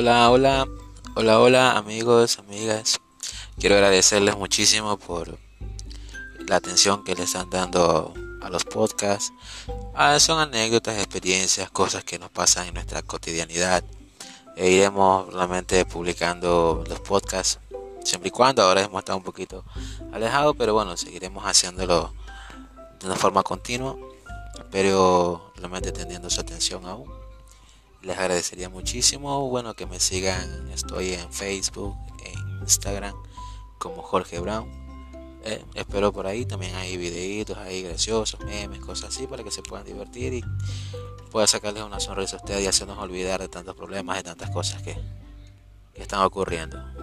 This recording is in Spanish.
Hola, hola, hola, hola amigos, amigas. Quiero agradecerles muchísimo por la atención que le están dando a los podcasts. Ah, son anécdotas, experiencias, cosas que nos pasan en nuestra cotidianidad. E iremos realmente publicando los podcasts siempre y cuando ahora hemos estado un poquito alejados, pero bueno, seguiremos haciéndolo de una forma continua, pero realmente teniendo su atención aún. Les agradecería muchísimo, bueno, que me sigan, estoy en Facebook, en Instagram como Jorge Brown. Eh, espero por ahí también hay videitos ahí graciosos, memes, cosas así para que se puedan divertir y pueda sacarles una sonrisa a ustedes y hacernos olvidar de tantos problemas y tantas cosas que están ocurriendo.